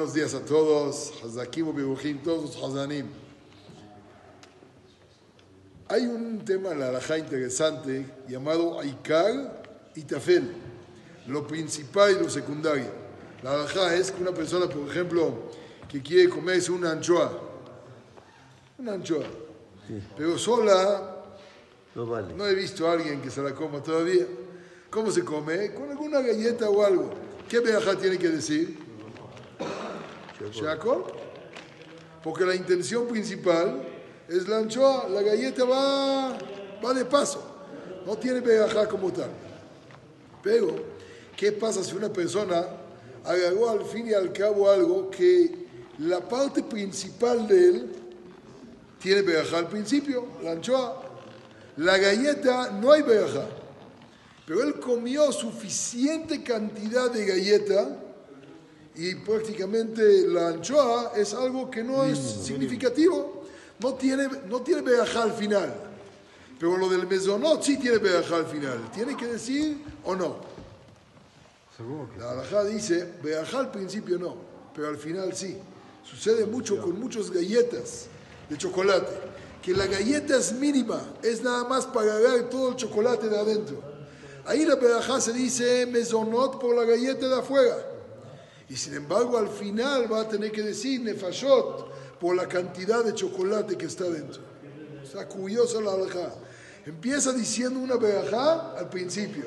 Buenos días a todos, Hazakim Bibujim, todos los Hazanim. Hay un tema en la alajá interesante llamado Aikar y Tafel, lo principal y lo secundario. La alajá es que una persona, por ejemplo, que quiere comerse una anchoa, una anchoa, pero sola, No vale. no he visto a alguien que se la coma todavía. ¿Cómo se come? Con alguna galleta o algo. ¿Qué verajá tiene que decir? Shakol. Porque la intención principal es la anchoa, la galleta va, va de paso, no tiene verajá como tal. Pero, ¿qué pasa si una persona agarró al fin y al cabo algo que la parte principal de él tiene verajá al principio, la anchoa? La galleta no hay verajá, pero él comió suficiente cantidad de galleta y prácticamente la anchoa es algo que no es significativo, no tiene, no tiene al final. Pero lo del mesonot sí tiene verajá al final. ¿Tiene que decir o no? La alajá dice, verajá al principio no, pero al final sí. Sucede mucho con muchas galletas de chocolate, que la galleta es mínima, es nada más para agarrar todo el chocolate de adentro. Ahí la verajá se dice mesonot por la galleta de afuera. Y sin embargo, al final va a tener que decir nefashot por la cantidad de chocolate que está dentro. Está curiosa la alajá. Empieza diciendo una verajá al principio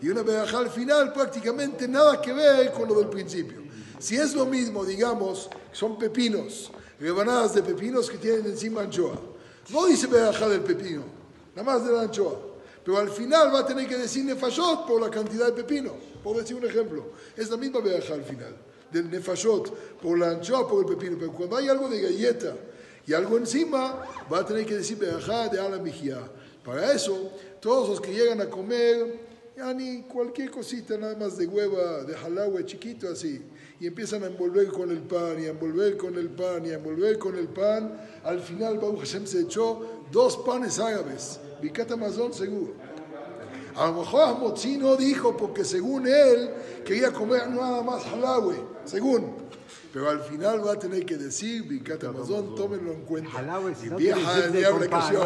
y una verajá al final, prácticamente nada que ver con lo del principio. Si es lo mismo, digamos, son pepinos, rebanadas de pepinos que tienen encima anchoa. No dice verajá del pepino, nada más de la anchoa. Pero al final va a tener que decir nefashot por la cantidad de pepino, por decir un ejemplo. Es la misma verajá al final, del nefashot, por la anchoa, por el pepino. Pero cuando hay algo de galleta y algo encima, va a tener que decir verajá de ala mijía. Para eso, todos los que llegan a comer, ni cualquier cosita, nada más de hueva, de jalahue chiquito así, y empiezan a envolver con el pan, y a envolver con el pan, y a envolver con el pan, al final Baruch Hashem se echó dos panes árabes, Bikat Amazon seguro. A lo mejor no dijo porque según él quería comer nada más jalahue, según. Pero al final va a tener que decir, Bikat Amazon, tómenlo en cuenta. Y del de diablo que se